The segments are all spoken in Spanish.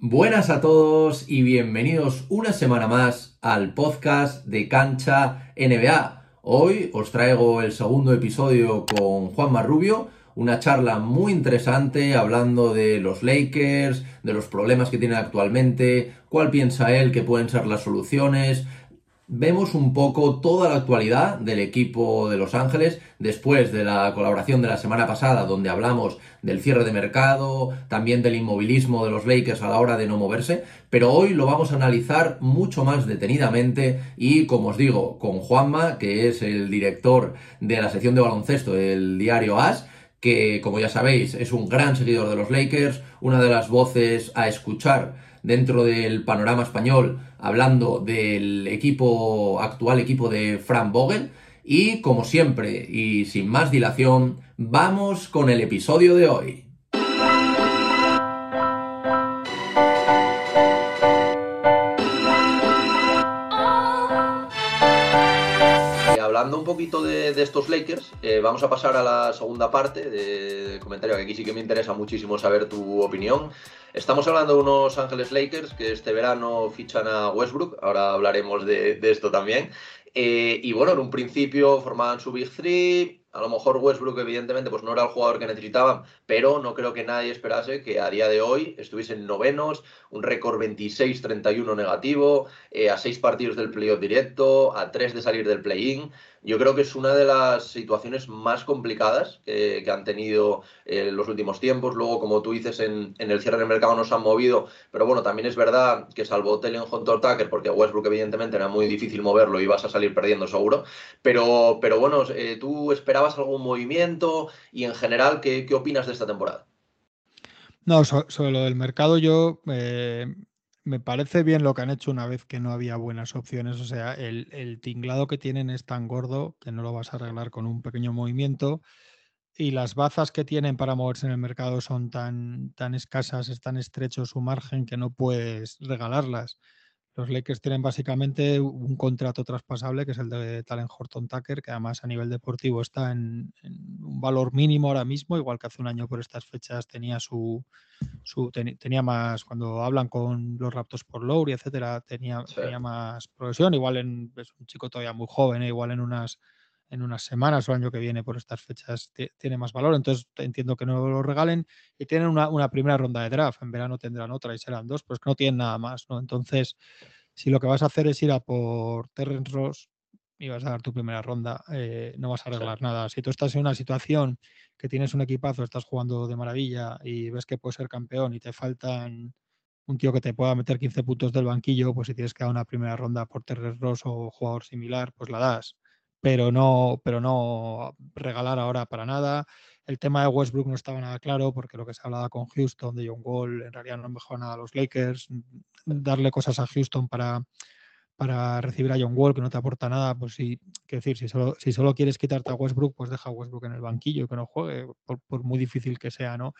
Buenas a todos y bienvenidos una semana más al podcast de Cancha NBA. Hoy os traigo el segundo episodio con Juan Marrubio, una charla muy interesante hablando de los Lakers, de los problemas que tienen actualmente, cuál piensa él que pueden ser las soluciones, vemos un poco toda la actualidad del equipo de Los Ángeles después de la colaboración de la semana pasada donde hablamos del cierre de mercado, también del inmovilismo de los Lakers a la hora de no moverse, pero hoy lo vamos a analizar mucho más detenidamente y como os digo, con Juanma, que es el director de la sección de baloncesto del diario AS, que como ya sabéis es un gran seguidor de los Lakers, una de las voces a escuchar dentro del panorama español, hablando del equipo actual, equipo de Frank Vogel. Y como siempre, y sin más dilación, vamos con el episodio de hoy. Poquito de, estos Lakers, eh, vamos a pasar a la segunda parte del comentario, que aquí sí que me interesa muchísimo saber tu opinión. Estamos hablando de unos Ángeles Lakers que este verano fichan a Westbrook, ahora hablaremos de, esto también. Eh, y bueno, en un principio formaban su Big Three, a lo mejor Westbrook evidentemente pues no era el jugador que necesitaban, pero no creo que nadie esperase que a día de hoy estuviesen novenos, un récord 26-31 negativo, eh, a seis partidos del playoff directo, a tres de salir del play-in yo creo que es una de las situaciones más complicadas que, han tenido en los últimos tiempos. Luego, como tú dices, en, el cierre del mercado no se han movido, pero bueno, también es verdad que salvo Telen Hunter Tucker, porque Westbrook evidentemente era muy difícil moverlo y vas a salir perdiendo seguro, pero, pero bueno, eh, ¿tú esperabas algún movimiento y en general, qué, opinas de esta temporada? No, sobre lo del mercado yo eh, me parece bien lo que han hecho una vez que no había buenas opciones. O sea, el, tinglado que tienen es tan gordo que no lo vas a arreglar con un pequeño movimiento. Y las bazas que tienen para moverse en el mercado son tan, tan escasas, es tan estrecho su margen que no puedes regalarlas. Los Lakers tienen básicamente un contrato traspasable, que es el de Talent Horton Tucker, que además a nivel deportivo está en, un valor mínimo ahora mismo, igual que hace un año por estas fechas tenía su, su tenía más, cuando hablan con los Raptors por Lowry, etcétera, tenía, tenía más progresión. Igual en, es un chico todavía muy joven, ¿eh? igual en unas en unas semanas o año que viene por estas fechas tiene más valor. Entonces entiendo que no lo regalen y tienen una, primera ronda de draft. En verano tendrán otra y serán dos, pero es que no tienen nada más, ¿no? Entonces, si lo que vas a hacer es ir a por Terrence Ross y vas a dar tu primera ronda, eh, no vas a arreglar nada. Si tú estás en una situación que tienes un equipazo, estás jugando de maravilla y ves que puedes ser campeón y te faltan un tío que te pueda meter 15 puntos del banquillo, pues si tienes que dar una primera ronda por Terrence Ross o jugador similar, pues la das pero no, pero no regalar ahora para nada. El tema de Westbrook no estaba nada claro porque lo que se hablaba con Houston de John Wall en realidad no mejora nada a los Lakers. Darle cosas a Houston para, para recibir a John Wall que no te aporta nada, pues sí, que decir, si solo, si solo quieres quitarte a Westbrook, pues deja a Westbrook en el banquillo y que no juegue, por, muy difícil que sea, ¿no?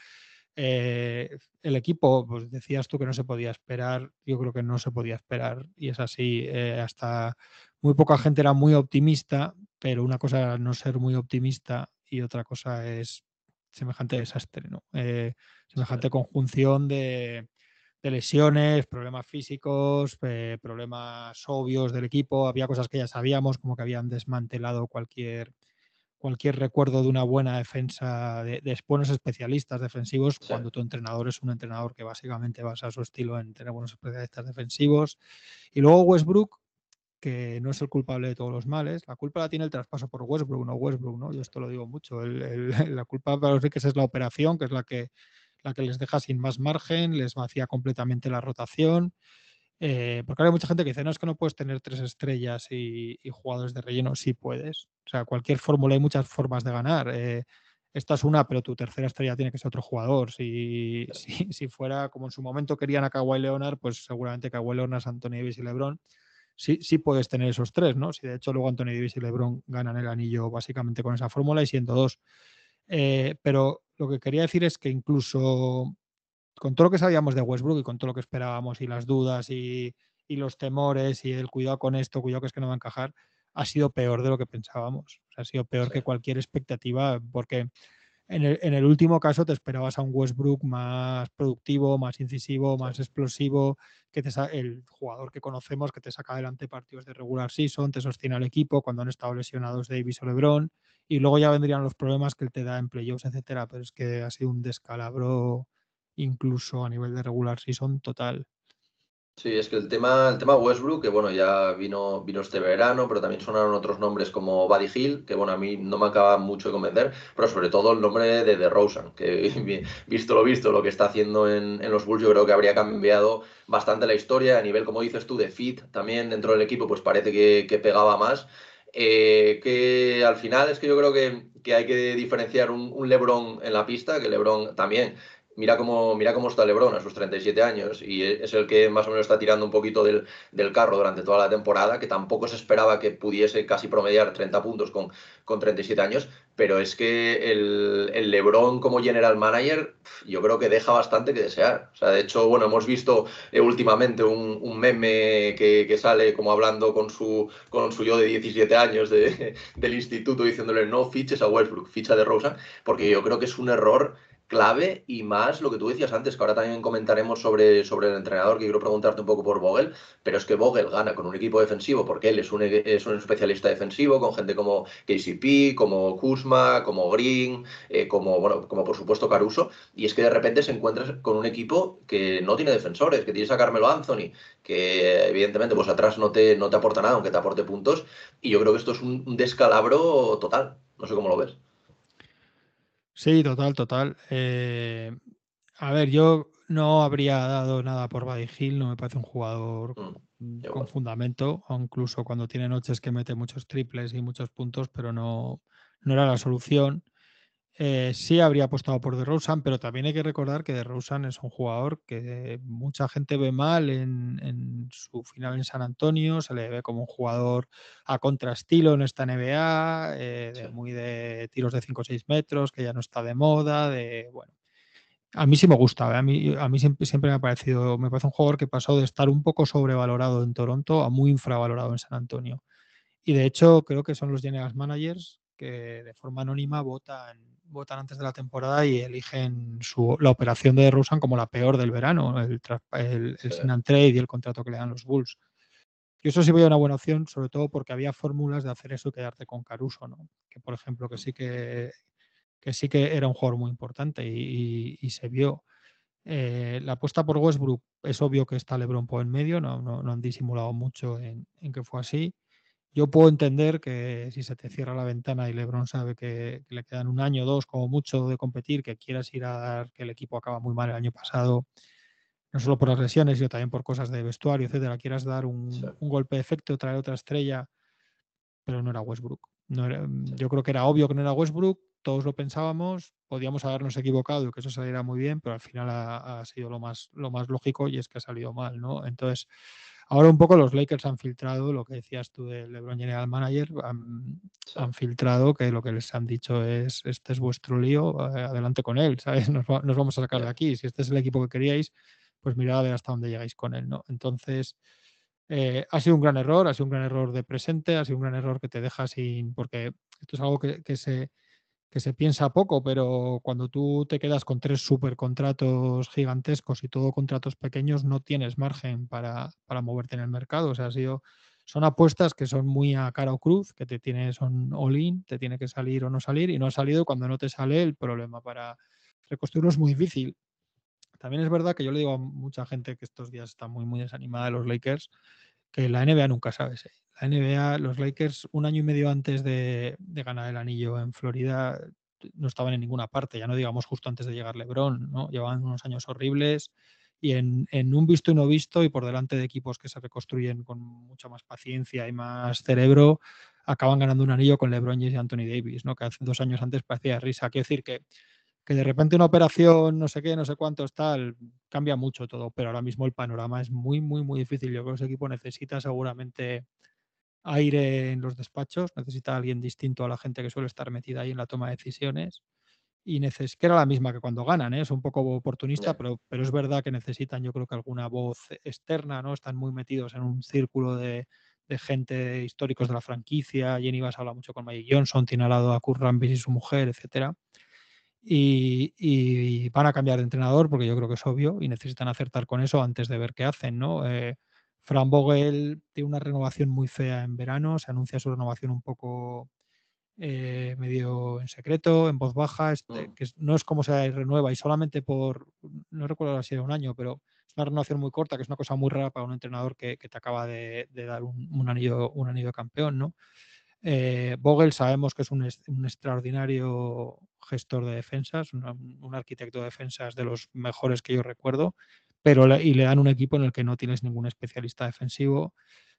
Eh, el equipo, pues decías tú que no se podía esperar, yo creo que no se podía esperar y es así, eh, hasta muy poca gente era muy optimista, pero una cosa era no ser muy optimista y otra cosa es semejante desastre, ¿no? Eh, semejante conjunción de, lesiones, problemas físicos, eh, problemas obvios del equipo. Había cosas que ya sabíamos, como que habían desmantelado cualquier, cualquier recuerdo de una buena defensa de, de buenos especialistas defensivos, cuando tu entrenador es un entrenador que básicamente basa su estilo en tener buenos especialistas defensivos. Y luego Westbrook, que no es el culpable de todos los males. La culpa la tiene el traspaso por Westbrook, no Westbrook, ¿no? Yo esto lo digo mucho. la culpa para los Lakers es la operación, que es la que, la que les deja sin más margen, les vacía completamente la rotación. Eh, porque hay mucha gente que dice, no, es que no puedes tener tres estrellas y, jugadores de relleno. Sí puedes. O sea, cualquier fórmula, hay muchas formas de ganar. Eh, esta es una, pero tu tercera estrella tiene que ser otro jugador. Si, si, si, fuera como en su momento querían a Kawhi Leonard, pues seguramente Kawhi Leonard, Anthony Davis y LeBron sí, sí puedes tener esos tres, ¿no? Si de hecho luego Anthony Davis y LeBron ganan el anillo básicamente con esa fórmula y siendo dos. Eh, pero lo que quería decir es que incluso con todo lo que sabíamos de Westbrook y con todo lo que esperábamos y las dudas y, los temores y el cuidado con esto, cuidado que es que no va a encajar, ha sido peor de lo que pensábamos. ha sido peor que cualquier expectativa porque En el, último caso te esperabas a un Westbrook más productivo, más incisivo, más explosivo, que te el jugador que conocemos que te saca adelante partidos de regular season, te sostiene al equipo cuando han estado lesionados Davis o LeBron y luego ya vendrían los problemas que él te da en playoffs, etcétera, pero es que ha sido un descalabro incluso a nivel de regular season total. Sí, es que el tema, el tema Westbrook, que bueno, ya vino, vino este verano, pero también sonaron otros nombres como Buddy Hill, que bueno, a mí no me acaba mucho de convencer, pero sobre todo el nombre de DeRozan, que visto lo visto, lo que está haciendo en, en, los Bulls, yo creo que habría cambiado bastante la historia, a nivel, como dices tú, de fit también dentro del equipo, pues parece que, que pegaba más. Eh, que al final es que yo creo que, que hay que diferenciar un, un, LeBron en la pista, que LeBron también mira cómo, mira cómo está Lebron a sus 37 años y es el que más o menos está tirando un poquito del, carro durante toda la temporada, que tampoco se esperaba que pudiese casi promediar 30 puntos con, con 37 años, pero es que el, el, Lebron como general manager yo creo que deja bastante que desear. O sea, de hecho, bueno, hemos visto eh, últimamente un, meme que, sale como hablando con su, con su yo de 17 años de, del instituto diciéndole no fiches a Westbrook, ficha de Rosa, porque yo creo que es un error clave y más lo que tú decías antes, que ahora también comentaremos sobre, sobre el entrenador, que quiero preguntarte un poco por Vogel, pero es que Vogel gana con un equipo defensivo porque él es un, es un especialista defensivo, con gente como KCP, como Kuzma, como Green, eh, como, bueno, como por supuesto Caruso, y es que de repente se encuentra con un equipo que no tiene defensores, que tienes a Carmelo Anthony, que evidentemente pues atrás no te, no te aporta nada, aunque te aporte puntos, y yo creo que esto es un descalabro total, no sé cómo lo ves. Sí, total, total. Eh, a ver, yo no habría dado nada por Buddy Hill, no me parece un jugador mm, con fundamento, incluso cuando tiene noches que mete muchos triples y muchos puntos, pero no, no era la solución. Eh, sí habría apostado por DeRozan, pero también hay que recordar que DeRozan es un jugador que mucha gente ve mal en, su final en San Antonio, se le ve como un jugador a contrastilo en esta NBA, eh, muy de tiros de 5 o 6 metros, que ya no está de moda, de bueno. A mí sí me gusta, ¿eh? a mí, a mí siempre, siempre me ha parecido, me parece un jugador que pasó de estar un poco sobrevalorado en Toronto a muy infravalorado en San Antonio. Y de hecho creo que son los general managers que de forma anónima votan votan antes de la temporada y eligen su, la operación de Rusan como la peor del verano, el, el, el Trade y el contrato que le dan los Bulls. Yo eso sí veía una buena opción, sobre todo porque había fórmulas de hacer eso y quedarte con Caruso, ¿no? Que por ejemplo, que sí que, que sí que era un jugador muy importante y, se vio. Eh, la apuesta por Westbrook es obvio que está LeBron por en medio, no, no, no han disimulado mucho en, en, que fue así. Yo puedo entender que si se te cierra la ventana y LeBron sabe que, le quedan un año o dos como mucho de competir, que quieras ir a dar, que el equipo acaba muy mal el año pasado, no solo por las lesiones, sino también por cosas de vestuario, etcétera, quieras dar un, golpe de efecto, traer otra estrella, pero no era Westbrook. No yo creo que era obvio que no era Westbrook, todos lo pensábamos, podíamos habernos equivocado y que eso saliera muy bien, pero al final ha, ha, sido lo más, lo más lógico y es que ha salido mal, ¿no? Entonces, Ahora un poco los Lakers han filtrado lo que decías tú del LeBron General Manager, han, filtrado que lo que les han dicho es, este es vuestro lío, eh, adelante con él, ¿sabes? Nos, vamos a sacar de aquí. Si este es el equipo que queríais, pues mirad a ver hasta dónde llegáis con él, ¿no? Entonces, eh, ha sido un gran error, ha sido un gran error de presente, ha sido un gran error que te deja sin, porque esto es algo que se que se piensa poco, pero cuando tú te quedas con tres supercontratos gigantescos y todo contratos pequeños, no tienes margen para, para moverte en el mercado. O sea, ha sido, son apuestas que son muy a cara o cruz, que te tiene, son all-in, te tiene que salir o no salir, y no ha salido cuando no te sale el problema para reconstruirlo es muy difícil. También es verdad que yo le digo a mucha gente que estos días está muy, muy desanimada de los Lakers, que la NBA nunca sabes. La NBA, los Lakers, un año y medio antes de, ganar el anillo en Florida, no estaban en ninguna parte, ya no digamos justo antes de llegar LeBron, ¿no? Llevaban unos años horribles y en, un visto y no visto y por delante de equipos que se reconstruyen con mucha más paciencia y más cerebro, acaban ganando un anillo con LeBron y Anthony Davis, ¿no? Que hace dos años antes parecía risa. Quiero decir que que de repente una operación, no sé qué, no sé cuántos, tal, cambia mucho todo, pero ahora mismo el panorama es muy, muy, muy difícil. Yo creo que ese equipo necesita seguramente aire en los despachos, necesita alguien distinto a la gente que suele estar metida ahí en la toma de decisiones. Y neces que era la misma que cuando ganan, ¿eh? es un poco oportunista, pero, pero es verdad que necesitan, yo creo que alguna voz externa, ¿no? Están muy metidos en un círculo de, de gente históricos de la franquicia. Jenny Bass habla mucho con Mike Johnson, tiene al lado a Kurt Rambis y su mujer, etcétera y, van a cambiar de entrenador porque yo creo que es obvio y necesitan acertar con eso antes de ver qué hacen, ¿no? Eh, Fran Vogel tiene una renovación muy fea en verano, se anuncia su renovación un poco eh, medio en secreto, en voz baja, este, mm. que no es como se renueva y solamente por, no recuerdo si era un año, pero es una renovación muy corta, que es una cosa muy rara para un entrenador que, te acaba de, dar un, anillo, un anillo de campeón, ¿no? Eh, Vogel sabemos que es un, extraordinario gestor de defensas, un, arquitecto de defensas de los mejores que yo recuerdo, pero y le dan un equipo en el que no tienes ningún especialista defensivo,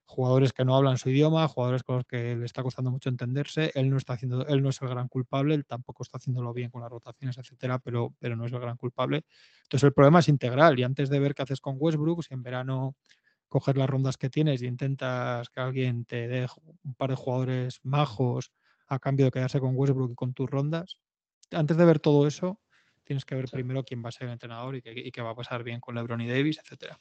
jugadores que no hablan su idioma, jugadores con los que le está costando mucho entenderse. Él no está haciendo, él no es el gran culpable, él tampoco está haciéndolo bien con las rotaciones, etcétera, pero, pero no es el gran culpable. Entonces el problema es integral y antes de ver qué haces con Westbrook, si en verano coger las rondas que tienes y intentas que alguien te dé un par de jugadores majos a cambio de quedarse con Westbrook y con tus rondas. Antes de ver todo eso, tienes que ver primero quién va a ser el entrenador y qué, va a pasar bien con LeBron y Davis, etcétera.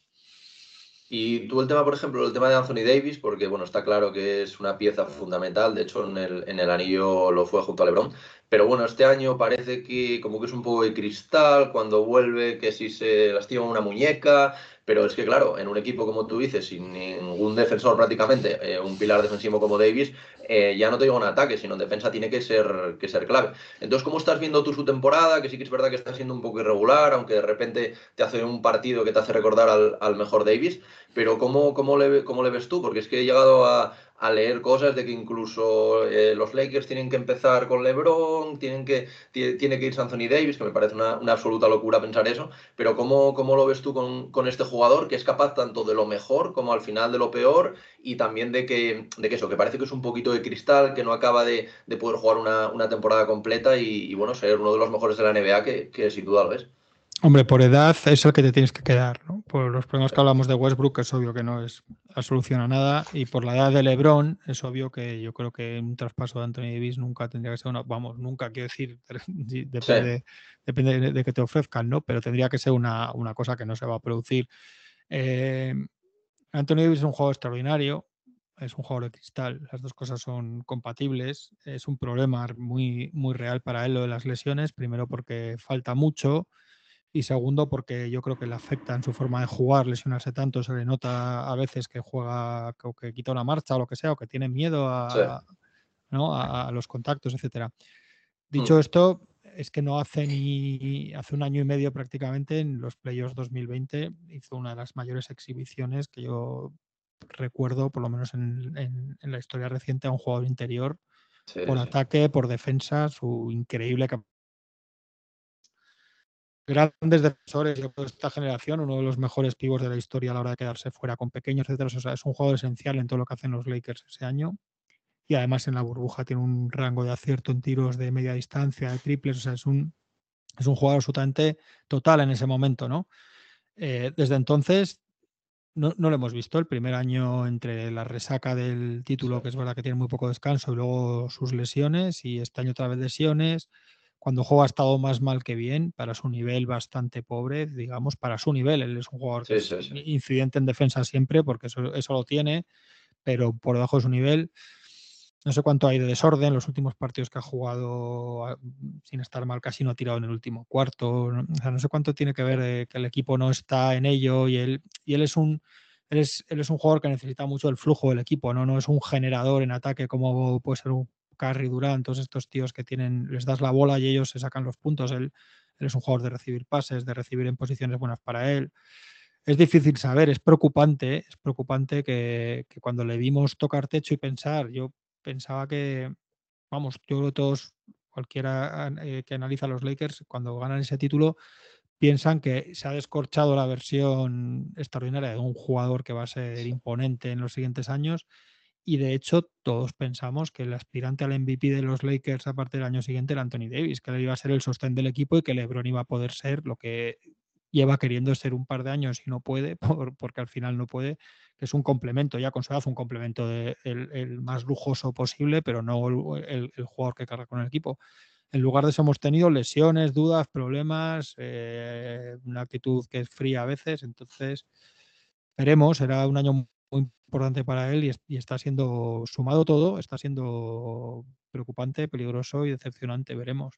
Y tú el tema, por ejemplo, el tema de Anthony Davis, porque bueno, está claro que es una pieza fundamental, de hecho en el, en el anillo lo fue junto a LeBron, pero bueno, este año parece que como que es un poco de cristal, cuando vuelve, que si se lastima una muñeca, pero es que, claro, en un equipo como tú dices, sin ningún defensor prácticamente, eh, un pilar defensivo como Davis, eh, ya no te digo en ataque, sino en defensa tiene que ser, que ser clave. Entonces, ¿cómo estás viendo tú su temporada? Que sí que es verdad que está siendo un poco irregular, aunque de repente te hace un partido que te hace recordar al, al mejor Davis, pero ¿cómo, cómo, le, ¿cómo le ves tú? Porque es que he llegado a, leer cosas de que incluso eh, los Lakers tienen que empezar con LeBron, tienen que, tiene que irse Anthony Davis, que me parece una, absoluta locura pensar eso, pero ¿cómo, cómo lo ves tú con, este jugador que es capaz tanto de lo mejor como al final de lo peor y también de que, de que eso, que parece que es un poquito de cristal, que no acaba de, poder jugar una, temporada completa y, bueno, ser uno de los mejores de la NBA, que, que sin duda lo es? Hombre, por edad es el que te tienes que quedar, ¿no? Por los problemas que hablamos de Westbrook, es obvio que no es a solución a nada. Y por la edad de LeBron, es obvio que yo creo que un traspaso de Anthony Davis nunca tendría que ser una. Vamos, nunca quiero decir, depende, depende de, que te ofrezcan, ¿no? Pero tendría que ser una, cosa que no se va a producir. Eh, Anthony Davis es un jugador extraordinario, es un jugador de cristal, las dos cosas son compatibles. Es un problema muy, muy real para él lo de las lesiones, primero porque falta mucho y segundo porque yo creo que le afecta en su forma de jugar, lesionarse tanto, se le nota a veces que juega o que quita una marcha o lo que sea, o que tiene miedo a, los contactos, etcétera. Dicho mm. esto, es que no hace ni hace un año y medio prácticamente en los playoffs 2020 hizo una de las mayores exhibiciones que yo recuerdo, por lo menos en, la historia reciente, a un jugador interior por ataque, por defensa, su increíble capacidad grandes defensores de esta generación, uno de los mejores pivos de la historia a la hora de quedarse fuera con pequeños, etcétera. O sea, es un jugador esencial en todo lo que hacen los Lakers ese año. Y además en la burbuja tiene un rango de acierto en tiros de media distancia, de triples. O sea, es un, es un jugador absolutamente total en ese momento, ¿no? Eh, desde entonces no, no, lo hemos visto. El primer año entre la resaca del título, que es verdad que tiene muy poco descanso, y luego sus lesiones, y este año otra vez lesiones cuando juega ha estado más mal que bien, para su nivel bastante pobre, digamos, para su nivel. Él es un jugador es incidente en defensa siempre, porque eso, eso, lo tiene, pero por debajo de su nivel. No sé cuánto hay de desorden. Los últimos partidos que ha jugado ah, sin estar mal casi no ha tirado en el último cuarto. O sea, no sé cuánto tiene que ver que el equipo no está en ello y él, y él es un. Él es, él es, un jugador que necesita mucho el flujo del equipo, ¿no? No es un generador en ataque como puede ser un Carry, Durant, todos estos tíos que tienen, les das la bola y ellos se sacan los puntos. Él, es un jugador de recibir pases, de recibir en posiciones buenas para él. Es difícil saber, es preocupante, es preocupante que, cuando le vimos tocar techo y pensar, yo pensaba que, vamos, yo creo que todos, cualquiera eh, que analiza a los Lakers, cuando ganan ese título, piensan que se ha descorchado la versión extraordinaria de un jugador que va a ser imponente en los siguientes años y de hecho, todos pensamos que el aspirante al MVP de los Lakers a partir del año siguiente era Anthony Davis, que él iba a ser el sostén del equipo y que LeBron iba a poder ser lo que lleva queriendo ser un par de años y no puede, porque al final no puede, que es un complemento, ya con su edad, un complemento el, más lujoso posible, pero no el, jugador que carga con el equipo. En lugar de eso hemos tenido lesiones, dudas, problemas, eh, una actitud que es fría a veces, entonces veremos, será un año muy importante para él y, está siendo sumado todo, está siendo preocupante, peligroso y decepcionante, veremos.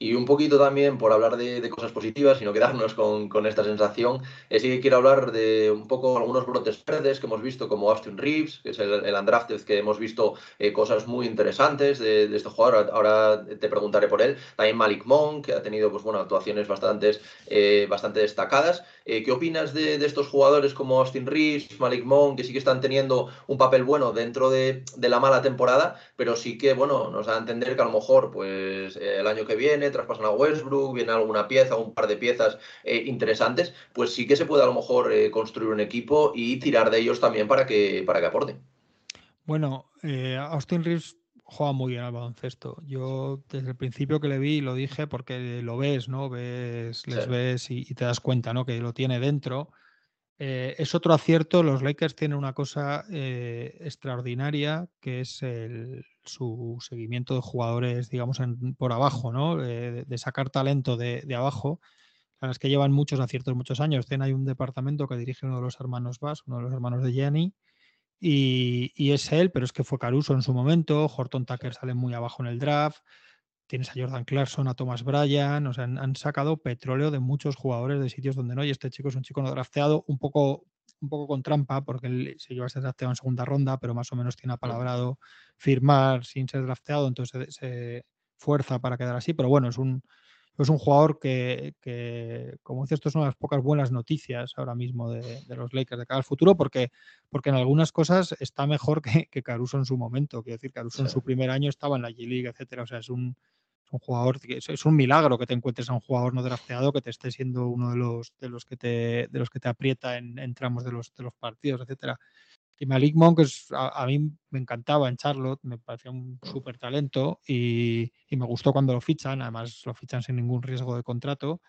Y un poquito también por hablar de, cosas positivas y no quedarnos con, con esta sensación, eh, sí que quiero hablar de un poco algunos brotes verdes que hemos visto, como Austin Reeves, que es el, el undrafted, que hemos visto eh, cosas muy interesantes de, de, este jugador. Ahora te preguntaré por él. También Malik Monk, que ha tenido pues, bueno, actuaciones bastantes, eh, bastante destacadas. Eh, ¿Qué opinas de, de, estos jugadores como Austin Reeves, Malik Monk, que sí que están teniendo un papel bueno dentro de, de la mala temporada, pero sí que bueno, nos da a entender que a lo mejor pues, el año que viene traspasan a Westbrook, viene alguna pieza, un par de piezas eh, interesantes, pues sí que se puede a lo mejor eh, construir un equipo y tirar de ellos también para que, para que aporten. Bueno, eh, Austin Reeves juega muy bien al baloncesto. Yo desde el principio que le vi lo dije porque lo ves, ¿no? Ves, les sí. ves y, y, te das cuenta, ¿no? Que lo tiene dentro. Eh, es otro acierto. Los Lakers tienen una cosa eh, extraordinaria que es el, su seguimiento de jugadores, digamos, en, por abajo, ¿no? Eh, de, de, sacar talento de, de abajo. A las que llevan muchos aciertos, muchos años. Tienen hay un departamento que dirige uno de los hermanos Bass, uno de los hermanos de Jenny. Y, y, es él, pero es que fue Caruso en su momento. Horton Tucker sale muy abajo en el draft tienes a Jordan Clarkson, a Thomas Bryan, o sea, han, han, sacado petróleo de muchos jugadores de sitios donde no, y este chico es un chico no drafteado, un poco, un poco con trampa, porque él se lleva a ser drafteado en segunda ronda, pero más o menos tiene apalabrado firmar sin ser drafteado, entonces se, se fuerza para quedar así, pero bueno, es un, es un jugador que, que, como dices, esto es una de las pocas buenas noticias ahora mismo de, de, los Lakers de cara al futuro, porque, porque en algunas cosas está mejor que, que Caruso en su momento. Quiero decir, Caruso sí. en su primer año estaba en la G-League, etcétera. O sea, es un, un jugador que es, es, un milagro que te encuentres a un jugador no drafteado que te esté siendo uno de los de los que te de los que te aprieta en, en tramos de los de los partidos etcétera y Malik Monk es, a, a, mí me encantaba en Charlotte me parecía un súper talento y, y, me gustó cuando lo fichan además lo fichan sin ningún riesgo de contrato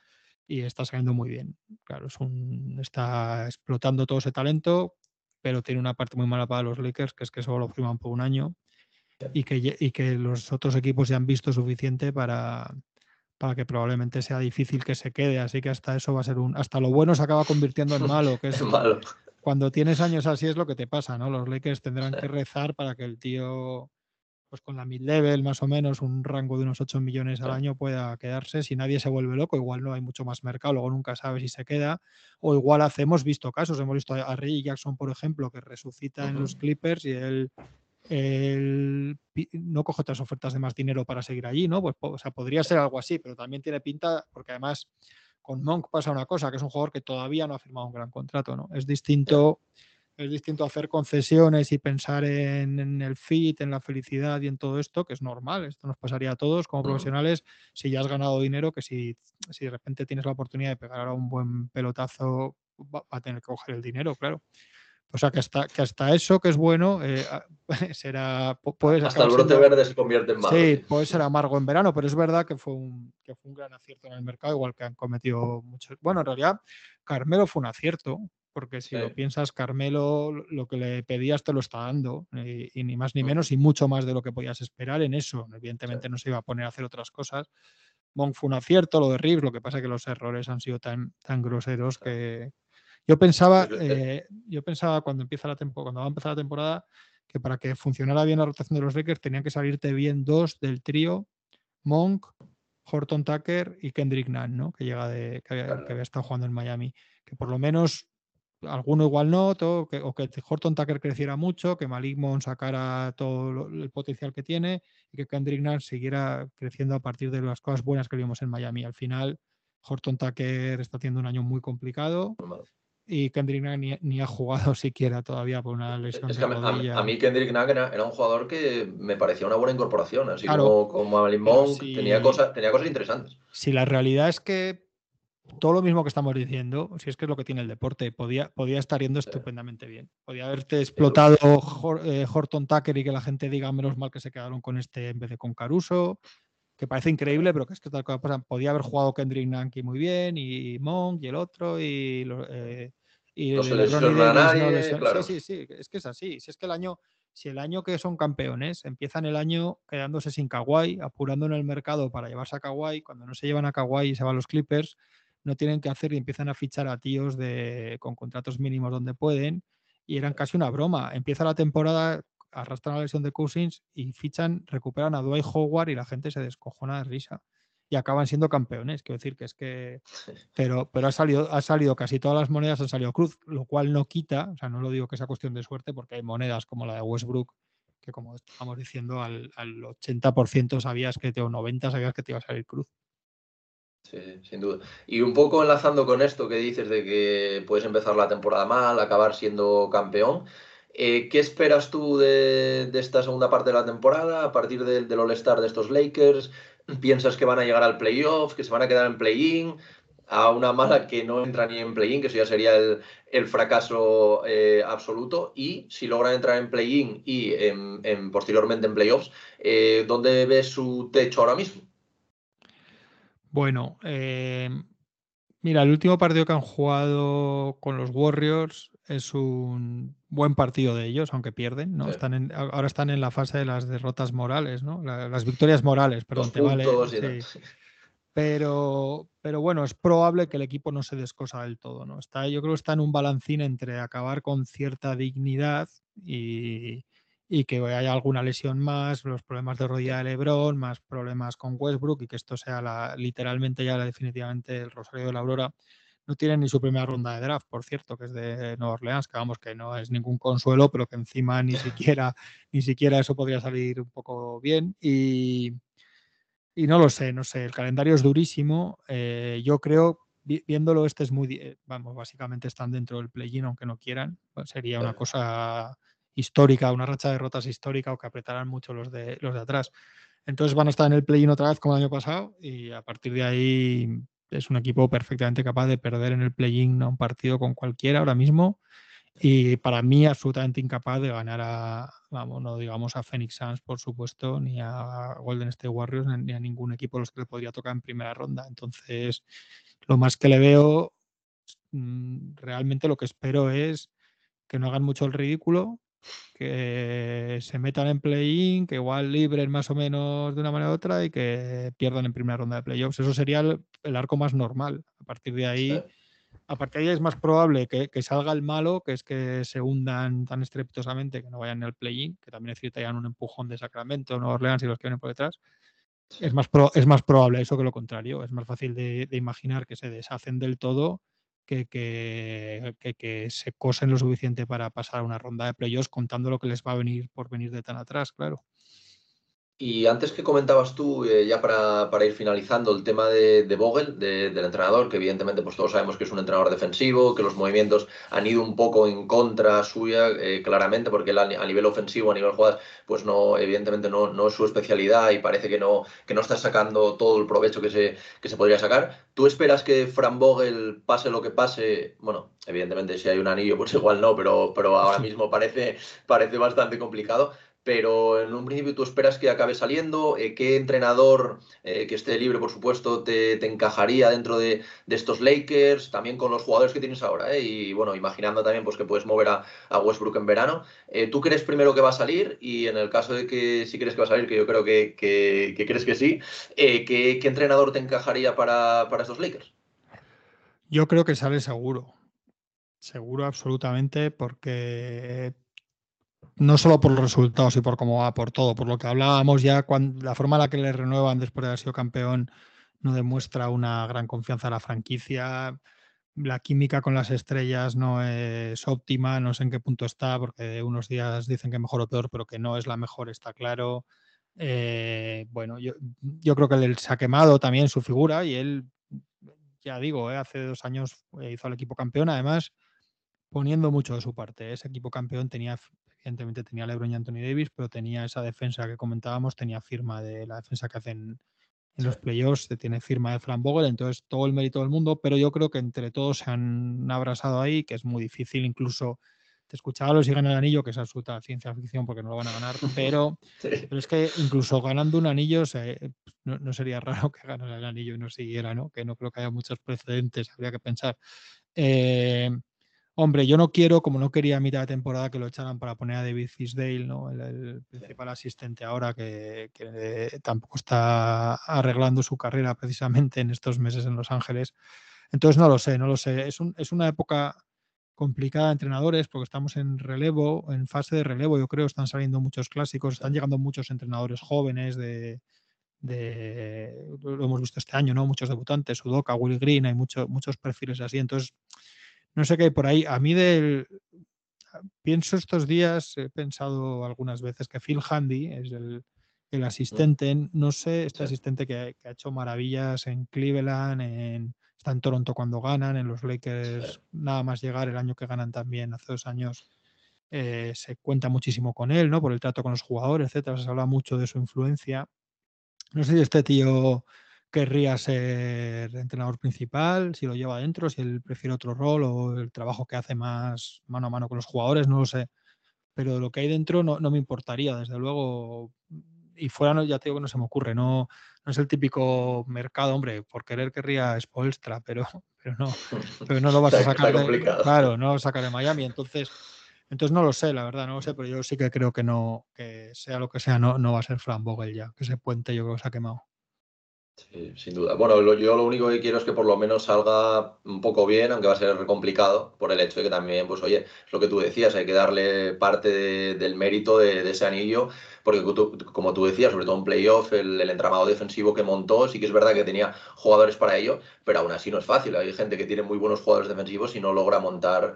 y está saliendo muy bien claro es un está explotando todo ese talento pero tiene una parte muy mala para los Lakers que es que solo lo firman por un año y que, y que los otros equipos ya han visto suficiente para, para que probablemente sea difícil que se quede. Así que hasta eso va a ser un. Hasta lo bueno se acaba convirtiendo en malo. Que es, malo. Cuando tienes años así es lo que te pasa, ¿no? Los Lakers tendrán sí. que rezar para que el tío, pues con la mid-level, más o menos, un rango de unos 8 millones al sí. año, pueda quedarse. Si nadie se vuelve loco, igual no hay mucho más mercado, luego nunca sabes si se queda. O igual hacemos visto casos, hemos visto a Ray Jackson, por ejemplo, que resucita uh -huh. en los Clippers y él el, no coge otras ofertas de más dinero para seguir allí, ¿no? Pues, o sea, podría ser algo así, pero también tiene pinta, porque además con Monk pasa una cosa, que es un jugador que todavía no ha firmado un gran contrato, ¿no? Es distinto, es distinto hacer concesiones y pensar en, en, el fit, en la felicidad y en todo esto, que es normal, esto nos pasaría a todos como profesionales, si ya has ganado dinero, que si, si de repente tienes la oportunidad de pegar ahora un buen pelotazo, va, va a tener que coger el dinero, claro. O sea, que hasta, que hasta eso, que es bueno, eh, será. Puede hasta el brote siendo, verde se convierte en malo. Sí, puede ser amargo en verano, pero es verdad que fue, un, que fue un gran acierto en el mercado, igual que han cometido muchos. Bueno, en realidad, Carmelo fue un acierto, porque si sí. lo piensas, Carmelo lo que le pedías te lo está dando, y, y ni más ni menos, y mucho más de lo que podías esperar en eso. Evidentemente sí. no se iba a poner a hacer otras cosas. Monk fue un acierto, lo de Reeves, lo que pasa es que los errores han sido tan, tan groseros que, yo pensaba, eh, yo pensaba cuando empieza la temporada, cuando va a empezar la temporada, que para que funcionara bien la rotación de los Lakers tenían que salirte bien dos del trío, Monk, Horton Tucker y Kendrick Nunn, ¿no? Que llega de, que había, que había, estado jugando en Miami. Que por lo menos alguno igual no, todo, que, o que Horton Tucker creciera mucho, que Malik Monk sacara todo lo, el potencial que tiene y que Kendrick Nunn siguiera creciendo a partir de las cosas buenas que vimos en Miami. Al final, Horton Tucker está haciendo un año muy complicado y Kendrick Nunn ni, ni, ha jugado siquiera todavía por una lesión es que de rodilla. A, a, mí Kendrick Nunn era, era, un jugador que me parecía una buena incorporación, así claro, como, como Monk, si, tenía, cosas, tenía cosas interesantes. Si la realidad es que todo lo mismo que estamos diciendo, si es que es lo que tiene el deporte, podía, podía estar yendo sí. estupendamente bien. Podía haberte explotado eh, Horton Tucker y que la gente diga menos mal que se quedaron con este en vez de con Caruso que parece increíble, pero que es que tal cosa pasa. Podía haber jugado Kendrick Nanky muy bien, y Monk, y el otro, y, eh, y no se lesiona a nadie, no claro. Sí, sí, sí, es que es así. Si es que el año, si el año que son campeones empiezan el año quedándose sin Kawhi, apurando en el mercado para llevarse a Kawhi, cuando no se llevan a Kawhi y se van los Clippers, no tienen que hacer y empiezan a fichar a tíos de, con contratos mínimos donde pueden, y eran casi una broma. Empieza la temporada arrastran la lesión de Cousins y fichan, recuperan a Dwight Howard y la gente se descojona de risa. Y acaban siendo campeones. Quiero decir que es que. Pero, pero ha, salido, ha salido, casi todas las monedas han salido cruz, lo cual no quita, o sea, no lo digo que sea cuestión de suerte, porque hay monedas como la de Westbrook, que como estamos diciendo, al, al 80% sabías que te, o 90% sabías que te iba a salir cruz. Sí, sin duda. Y un poco enlazando con esto que dices de que puedes empezar la temporada mal, acabar siendo campeón. Eh, ¿Qué esperas tú de, esta segunda parte de la temporada a partir del, All-Star de estos Lakers? ¿Piensas que van a llegar al playoff, que se van a quedar en play-in? A una mala que no entra ni en play-in, que eso ya sería el, fracaso eh, absoluto. Y si logran entrar en play-in y en, posteriormente en playoffs, eh, ¿dónde ves su techo ahora mismo? Bueno, mira, el último partido que han jugado con los Warriors es un buen partido de ellos, aunque pierden, ¿no? Están ahora están en la fase de las derrotas morales, ¿no? las victorias morales, perdón, te vale. Pero, pero bueno, es probable que el equipo no se descosa del todo, ¿no? Está, yo creo que está en un balancín entre acabar con cierta dignidad y, y que haya alguna lesión más, los problemas de rodilla de Lebron, más problemas con Westbrook y que esto sea la, literalmente ya definitivamente el Rosario de la Aurora no tienen ni su primera ronda de draft, por cierto, que es de Nueva Orleans, que vamos, que no es ningún consuelo, pero que encima ni siquiera, ni siquiera eso podría salir un poco bien. Y, y no lo sé, no sé, el calendario es durísimo. Eh, yo creo, viéndolo, este es muy, eh, vamos, básicamente están dentro del play-in, aunque no quieran, pues sería una cosa histórica, una racha de derrotas histórica o que apretarán mucho los de, los de atrás. Entonces van a estar en el play-in otra vez como el año pasado y a partir de ahí es un equipo perfectamente capaz de perder en el play-in un partido con cualquiera ahora mismo y para mí absolutamente incapaz de ganar a, vamos, no digamos a Phoenix Suns, por supuesto, ni a Golden State Warriors, ni a ningún equipo a los que le podría tocar en primera ronda. Entonces, lo más que le veo, mm, realmente lo que espero es que no hagan mucho el ridículo, que se metan en play-in, que igual libren más o menos de una manera u otra y que pierdan en primera ronda de playoffs. Eso sería arco más normal. A partir de ahí, a partir de ahí es más probable que, salga el malo, que es que se hundan tan estrepitosamente que no vayan al play-in, que también es cierto, hayan un empujón de Sacramento, Nueva Orleans y los que vienen por detrás. Es, más es más probable eso que lo contrario. Es más fácil de imaginar que se deshacen del todo que, que, se cosen lo suficiente para pasar a una ronda de playoffs contando lo que les va a venir por venir de tan atrás, claro. Y antes que comentabas tú, eh, ya para, para, ir finalizando, el tema de, de Vogel, del entrenador, que evidentemente pues todos sabemos que es un entrenador defensivo, que los movimientos han ido un poco en contra suya, eh, claramente, porque él a, nivel ofensivo, a nivel jugadas, pues no, evidentemente no, no, es su especialidad y parece que no, que no está sacando todo el provecho que se, que se podría sacar. ¿Tú esperas que Fran Vogel pase lo que pase? Bueno, evidentemente si hay un anillo, pues igual no, pero, pero ahora mismo parece, parece bastante complicado pero en un principio tú esperas que acabe saliendo. Eh, ¿Qué entrenador eh, que esté libre, por supuesto, te, encajaría dentro de, estos Lakers? También con los jugadores que tienes ahora. ¿eh? Y bueno, imaginando también pues, que puedes mover a, Westbrook en verano. ¿Tú crees primero que va a salir? Y en el caso de que sí crees que va a salir, que yo creo que, crees que sí, ¿qué, entrenador te encajaría para, para estos Lakers? Yo creo que sale seguro. Seguro absolutamente porque no solo por los resultados y por cómo va, por todo, por lo que hablábamos ya, la forma en la que le renuevan después de haber sido campeón no demuestra una gran confianza en la franquicia. La química con las estrellas no es óptima, no sé en qué punto está, porque unos días dicen que mejor o peor, pero que no es la mejor, está claro. Eh, bueno, yo, yo, creo que él se ha quemado también su figura y él, ya digo, eh, hace dos años hizo al equipo campeón, además poniendo mucho de su parte. Ese equipo campeón tenía evidentemente tenía LeBron y Anthony Davis, pero tenía esa defensa que comentábamos, tenía firma de la defensa que hacen en los playoffs, tiene firma de Fran Vogel, entonces todo el mérito del mundo, pero yo creo que entre todos se han abrazado ahí, que es muy difícil, incluso te escuchaba los y ganan el anillo, que es absoluta ciencia ficción porque no lo van a ganar, pero, pero es que incluso ganando un anillo no, sería raro que ganara el anillo y no siguiera, ¿no? Que no creo que haya muchos precedentes, habría que pensar. Eh, Hombre, yo no quiero, como no quería a mitad de temporada, que lo echaran para poner a David Fisdale, ¿no? el, principal asistente ahora, que, tampoco está arreglando su carrera precisamente en estos meses en Los Ángeles. Entonces no lo sé, no lo sé. Es, es una época complicada de entrenadores porque estamos en relevo, en fase de relevo, yo creo, están saliendo muchos clásicos, están llegando muchos entrenadores jóvenes de, lo hemos visto este año, ¿no? Muchos debutantes, Udoka, Will Green, hay muchos muchos perfiles así. Entonces, no sé qué hay por ahí. A mí del pienso estos días, he pensado algunas veces que Phil Handy es el, el asistente, no sé, este asistente que, ha hecho maravillas en Cleveland, en, está en Toronto cuando ganan, en los Lakers, nada más llegar el año que ganan también, hace dos años, eh, se cuenta muchísimo con él, ¿no? Por el trato con los jugadores, etcétera, se habla mucho de su influencia. No sé si este tío querría ser entrenador principal, si lo lleva adentro, si él prefiere otro rol o el trabajo que hace más mano a mano con los jugadores, no lo sé. Pero lo que hay dentro no, me importaría, desde luego. Y fuera, no, ya te digo que no se me ocurre, no, no es el típico mercado, hombre, por querer querría Spolstra, pero, pero no, pero no lo vas a sacar de, claro, no lo saca de Miami, entonces entonces no lo sé, la verdad, no lo sé, pero yo sí que creo que no, que sea lo que sea, no, no va a ser Fran Vogel ya, que ese puente yo creo que se ha quemado. Sí, sin duda. Bueno, yo lo único que quiero es que por lo menos salga un poco bien, aunque va a ser complicado, por el hecho de que también, pues oye, es lo que tú decías, hay que darle parte del mérito de, ese anillo porque como tú decías, sobre todo en playoff, el, entramado defensivo que montó, sí que es verdad que tenía jugadores para ello, pero aún así no es fácil. Hay gente que tiene muy buenos jugadores defensivos y no logra montar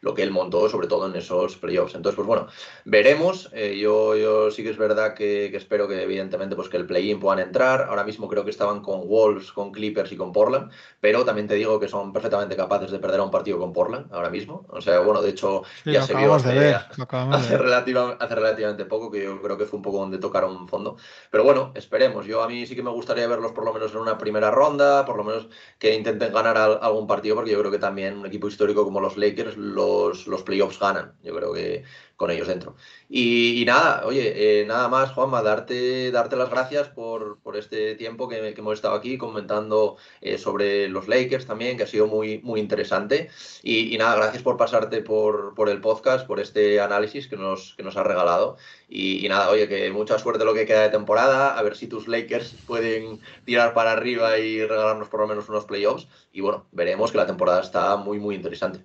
lo que él montó, sobre todo en esos playoffs. Entonces, pues bueno, veremos. Eh, yo, yo sí que es verdad que, espero que evidentemente pues que el play-in puedan entrar. Ahora mismo creo que estaban con Wolves, con Clippers y con Portland, pero también te digo que son perfectamente capaces de perder a un partido con Portland ahora mismo. O sea, bueno, de hecho ya se vio hace, hace, relativamente poco que yo creo que fue un poco donde tocaron fondo. Pero bueno, esperemos. Yo a mí sí que me gustaría verlos por lo menos en una primera ronda, por lo menos que intenten ganar algún partido, porque yo creo que también un equipo histórico como los Lakers, los, los playoffs ganan. Yo creo que con ellos dentro. Y, nada, oye, eh, nada más, Juanma, darte, darte las gracias por, este tiempo que, hemos estado aquí comentando eh, sobre los Lakers también, que ha sido muy, muy interesante. Y, nada, gracias por pasarte por, por, el podcast, por este análisis que nos, que nos has regalado. Y, nada, oye, que mucha suerte lo que queda de temporada, a ver si tus Lakers pueden tirar para arriba y regalarnos por lo menos unos playoffs. Y bueno, veremos que la temporada está muy, muy interesante.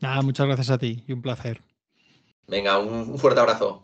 Nada, muchas gracias a ti y un placer. Venga, un fuerte abrazo.